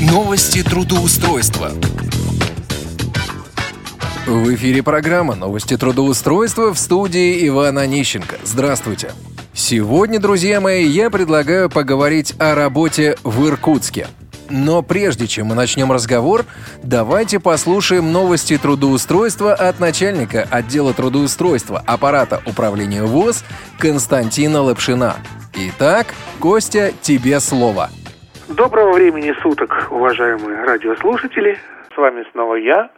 Новости трудоустройства. В эфире программа «Новости трудоустройства» в студии Ивана Нищенко. Здравствуйте. Сегодня, друзья мои, я предлагаю поговорить о работе в Иркутске. Но прежде чем мы начнем разговор, давайте послушаем новости трудоустройства от начальника отдела трудоустройства аппарата управления ВОЗ Константина Лапшина. Итак, Костя, тебе слово. Доброго времени суток, уважаемые радиослушатели. С вами снова я,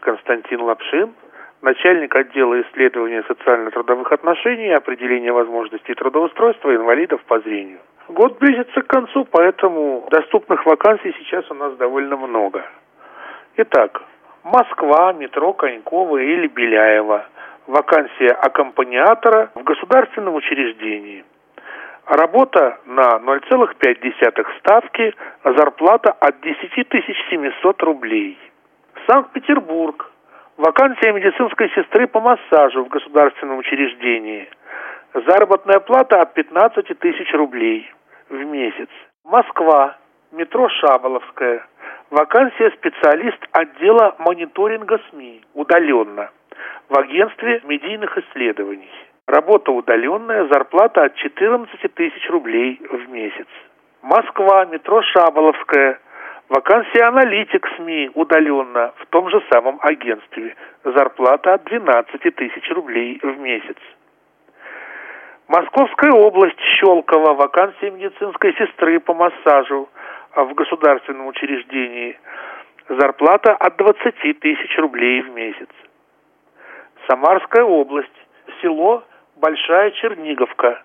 Константин Лапшин, начальник отдела исследования социально-трудовых отношений и определения возможностей трудоустройства инвалидов по зрению. Год близится к концу, поэтому доступных вакансий сейчас у нас довольно много. Итак, Москва, метро Конькова или Беляева. Вакансия аккомпаниатора в государственном учреждении – Работа на 0,5 ставки, а зарплата от 10 700 рублей. Санкт-Петербург. Вакансия медицинской сестры по массажу в государственном учреждении. Заработная плата от 15 тысяч рублей в месяц. Москва. Метро Шаболовская. Вакансия специалист отдела мониторинга СМИ удаленно в агентстве медийных исследований. Работа удаленная, зарплата от 14 тысяч рублей в месяц. Москва, метро Шаболовская. Вакансия аналитик СМИ удаленно в том же самом агентстве. Зарплата от 12 тысяч рублей в месяц. Московская область, Щелково, вакансия медицинской сестры по массажу в государственном учреждении. Зарплата от 20 тысяч рублей в месяц. Самарская область, село Большая Черниговка.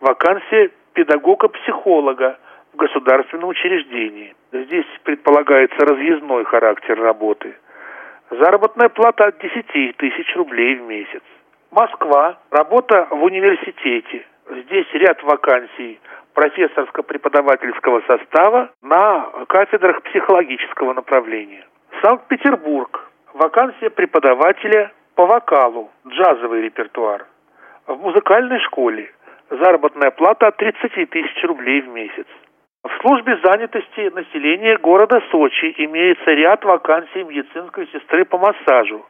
Вакансия педагога-психолога в государственном учреждении. Здесь предполагается разъездной характер работы. Заработная плата от 10 тысяч рублей в месяц. Москва. Работа в университете. Здесь ряд вакансий профессорско-преподавательского состава на кафедрах психологического направления. Санкт-Петербург. Вакансия преподавателя по вокалу, джазовый репертуар в музыкальной школе. Заработная плата от 30 тысяч рублей в месяц. В службе занятости населения города Сочи имеется ряд вакансий медицинской сестры по массажу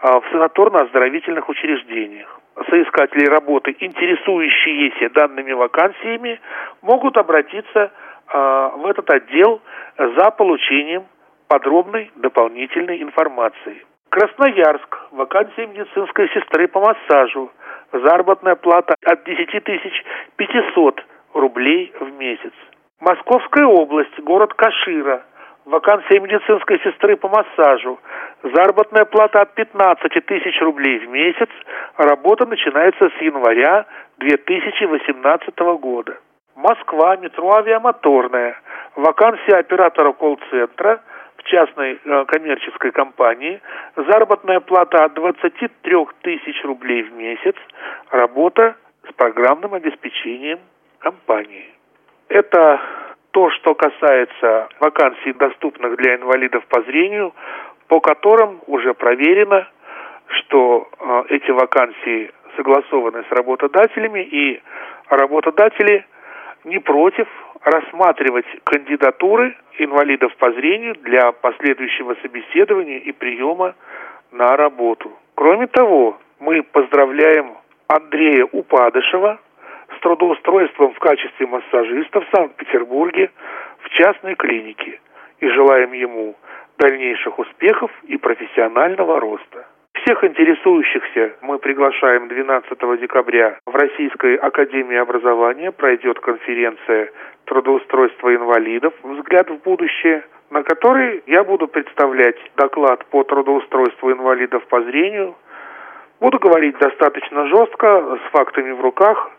а, в санаторно-оздоровительных учреждениях. Соискатели работы, интересующиеся данными вакансиями, могут обратиться а, в этот отдел за получением подробной дополнительной информации. Красноярск. Вакансия медицинской сестры по массажу Заработная плата от 10 тысяч 500 рублей в месяц. Московская область, город Кашира. Вакансия медицинской сестры по массажу. Заработная плата от 15 тысяч рублей в месяц. Работа начинается с января 2018 года. Москва, метро авиамоторная. Вакансия оператора колл-центра – частной э, коммерческой компании, заработная плата от 23 тысяч рублей в месяц, работа с программным обеспечением компании. Это то, что касается вакансий, доступных для инвалидов по зрению, по которым уже проверено, что э, эти вакансии согласованы с работодателями, и работодатели не против рассматривать кандидатуры инвалидов по зрению для последующего собеседования и приема на работу. Кроме того, мы поздравляем Андрея Упадышева с трудоустройством в качестве массажиста в Санкт-Петербурге в частной клинике и желаем ему дальнейших успехов и профессионального роста. Всех интересующихся мы приглашаем 12 декабря в Российской Академии Образования. Пройдет конференция трудоустройства инвалидов «Взгляд в будущее», на которой я буду представлять доклад по трудоустройству инвалидов по зрению. Буду говорить достаточно жестко, с фактами в руках,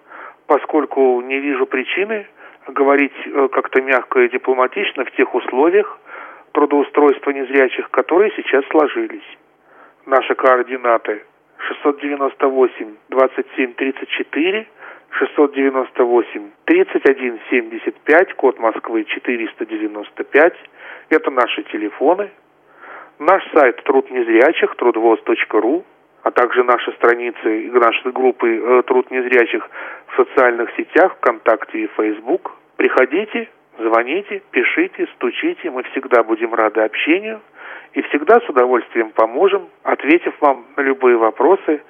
поскольку не вижу причины говорить э, как-то мягко и дипломатично в тех условиях трудоустройства незрячих, которые сейчас сложились. Наши координаты 698 27 34 698 31 75, код Москвы 495. Это наши телефоны. Наш сайт труд незрячих, трудвоз.ру, а также наши страницы и наши группы э, труд незрячих в социальных сетях, ВКонтакте и Фейсбук. Приходите, Звоните, пишите, стучите, мы всегда будем рады общению и всегда с удовольствием поможем, ответив вам на любые вопросы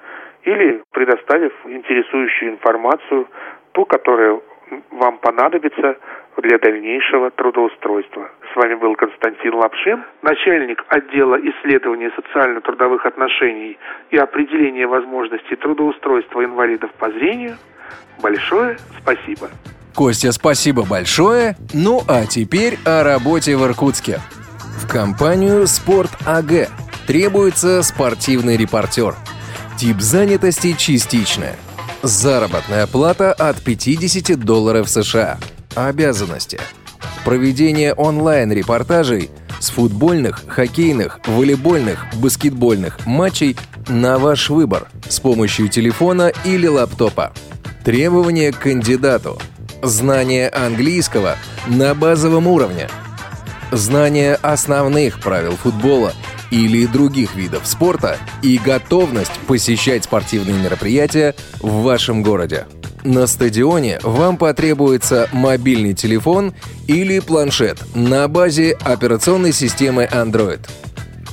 или предоставив интересующую информацию, ту, которая вам понадобится для дальнейшего трудоустройства. С вами был Константин Лапшин, начальник отдела исследования социально-трудовых отношений и определения возможностей трудоустройства инвалидов по зрению. Большое спасибо. Костя, спасибо большое. Ну а теперь о работе в Иркутске. В компанию «Спорт АГ» требуется спортивный репортер. Тип занятости частичная. Заработная плата от 50 долларов США. Обязанности. Проведение онлайн-репортажей с футбольных, хоккейных, волейбольных, баскетбольных матчей на ваш выбор с помощью телефона или лаптопа. Требования к кандидату. Знание английского на базовом уровне. Знание основных правил футбола или других видов спорта и готовность посещать спортивные мероприятия в вашем городе. На стадионе вам потребуется мобильный телефон или планшет на базе операционной системы Android.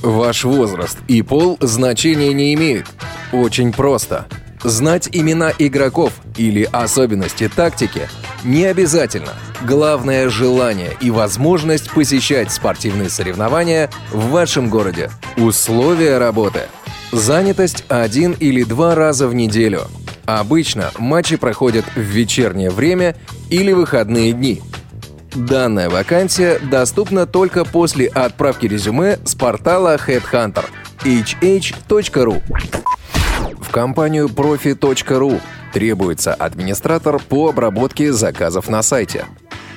Ваш возраст и пол значения не имеют. Очень просто. Знать имена игроков или особенности тактики не обязательно. Главное – желание и возможность посещать спортивные соревнования в вашем городе. Условия работы. Занятость один или два раза в неделю – Обычно матчи проходят в вечернее время или выходные дни. Данная вакансия доступна только после отправки резюме с портала Headhunter hh.ru. В компанию profi.ru требуется администратор по обработке заказов на сайте.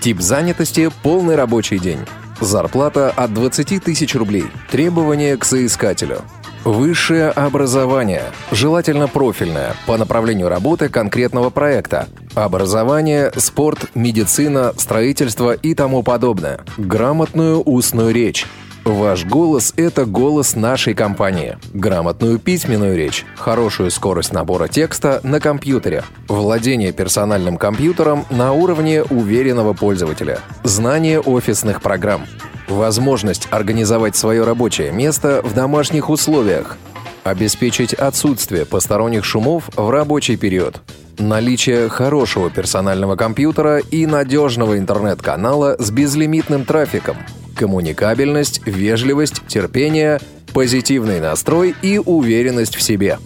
Тип занятости – полный рабочий день. Зарплата от 20 тысяч рублей. Требования к соискателю. Высшее образование, желательно профильное, по направлению работы конкретного проекта. Образование, спорт, медицина, строительство и тому подобное. Грамотную устную речь. Ваш голос – это голос нашей компании. Грамотную письменную речь, хорошую скорость набора текста на компьютере, владение персональным компьютером на уровне уверенного пользователя, знание офисных программ, Возможность организовать свое рабочее место в домашних условиях. Обеспечить отсутствие посторонних шумов в рабочий период. Наличие хорошего персонального компьютера и надежного интернет-канала с безлимитным трафиком. Коммуникабельность, вежливость, терпение, позитивный настрой и уверенность в себе.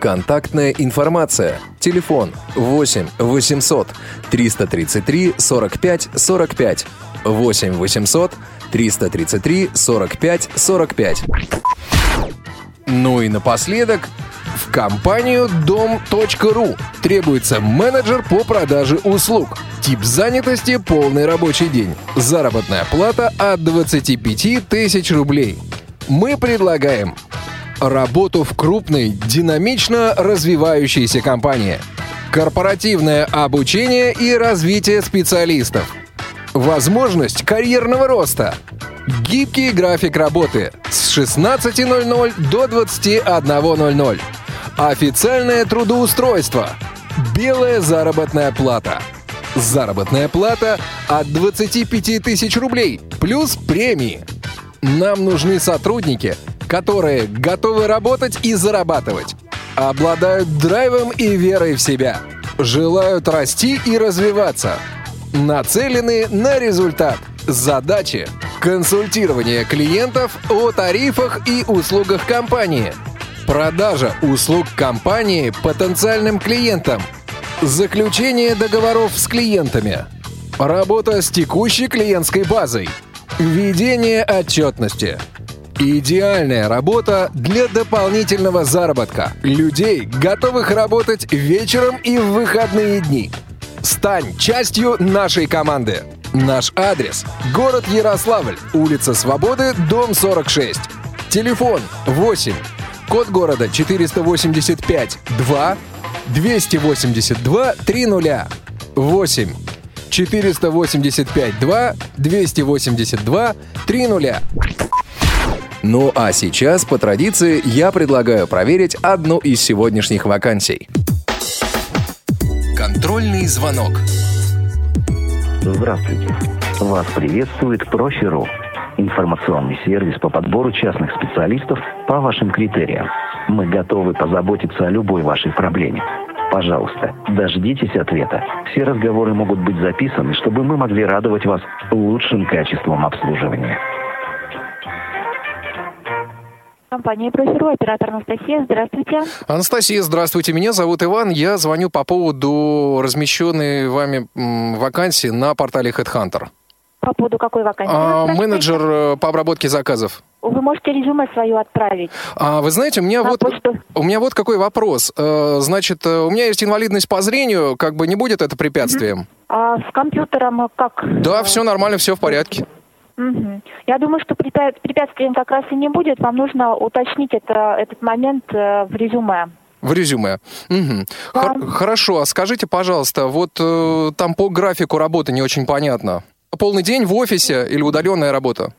Контактная информация. Телефон 8 800 333 45 45 8 800 333 45 45. Ну и напоследок, в компанию дом.ру требуется менеджер по продаже услуг. Тип занятости – полный рабочий день. Заработная плата от 25 тысяч рублей. Мы предлагаем работу в крупной, динамично развивающейся компании, корпоративное обучение и развитие специалистов – Возможность карьерного роста. Гибкий график работы с 16.00 до 21.00. Официальное трудоустройство. Белая заработная плата. Заработная плата от 25 тысяч рублей плюс премии. Нам нужны сотрудники, которые готовы работать и зарабатывать, обладают драйвом и верой в себя, желают расти и развиваться – нацелены на результат. Задачи – консультирование клиентов о тарифах и услугах компании, продажа услуг компании потенциальным клиентам, заключение договоров с клиентами, работа с текущей клиентской базой, ведение отчетности – Идеальная работа для дополнительного заработка. Людей, готовых работать вечером и в выходные дни – Стань частью нашей команды. Наш адрес – город Ярославль, улица Свободы, дом 46. Телефон 8, код города 485 2 282 30 8 485 2 282 30. Ну а сейчас, по традиции, я предлагаю проверить одну из сегодняшних вакансий – Контрольный звонок. Здравствуйте. Вас приветствует Профи.ру. Информационный сервис по подбору частных специалистов по вашим критериям. Мы готовы позаботиться о любой вашей проблеме. Пожалуйста, дождитесь ответа. Все разговоры могут быть записаны, чтобы мы могли радовать вас лучшим качеством обслуживания. Компания «Профиру», оператор Анастасия. Здравствуйте. Анастасия, здравствуйте. Меня зовут Иван. Я звоню по поводу размещенной вами вакансии на портале HeadHunter. По поводу какой вакансии? А, менеджер э, по обработке заказов. Вы можете резюме свое отправить. А, вы знаете, у меня, вот, у меня вот какой вопрос. Э, значит, э, у меня есть инвалидность по зрению, как бы не будет это препятствием? А с компьютером как? Да, все нормально, все в порядке. Угу. Я думаю, что препятствием как раз и не будет. Вам нужно уточнить это, этот момент в резюме. В резюме. Угу. Да. Хор- хорошо, а скажите, пожалуйста, вот э, там по графику работы не очень понятно. Полный день в офисе или удаленная работа?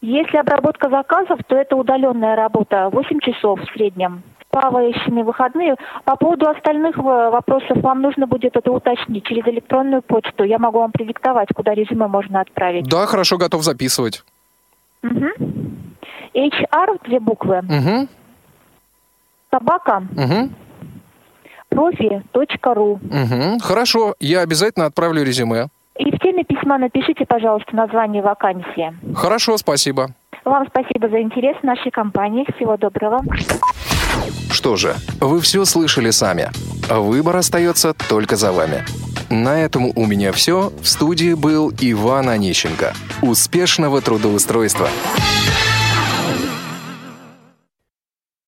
Если обработка заказов, то это удаленная работа, 8 часов в среднем плавающими выходные. По поводу остальных вопросов вам нужно будет это уточнить через электронную почту. Я могу вам продиктовать, куда резюме можно отправить. Да, хорошо, готов записывать. Угу. HR, две буквы. Угу. Собака. Угу. Профи.ру. Угу. Хорошо, я обязательно отправлю резюме. И в теме письма напишите, пожалуйста, название вакансии. Хорошо, спасибо. Вам спасибо за интерес в нашей компании. Всего доброго. Что же, вы все слышали сами. Выбор остается только за вами. На этом у меня все. В студии был Иван Онищенко. Успешного трудоустройства!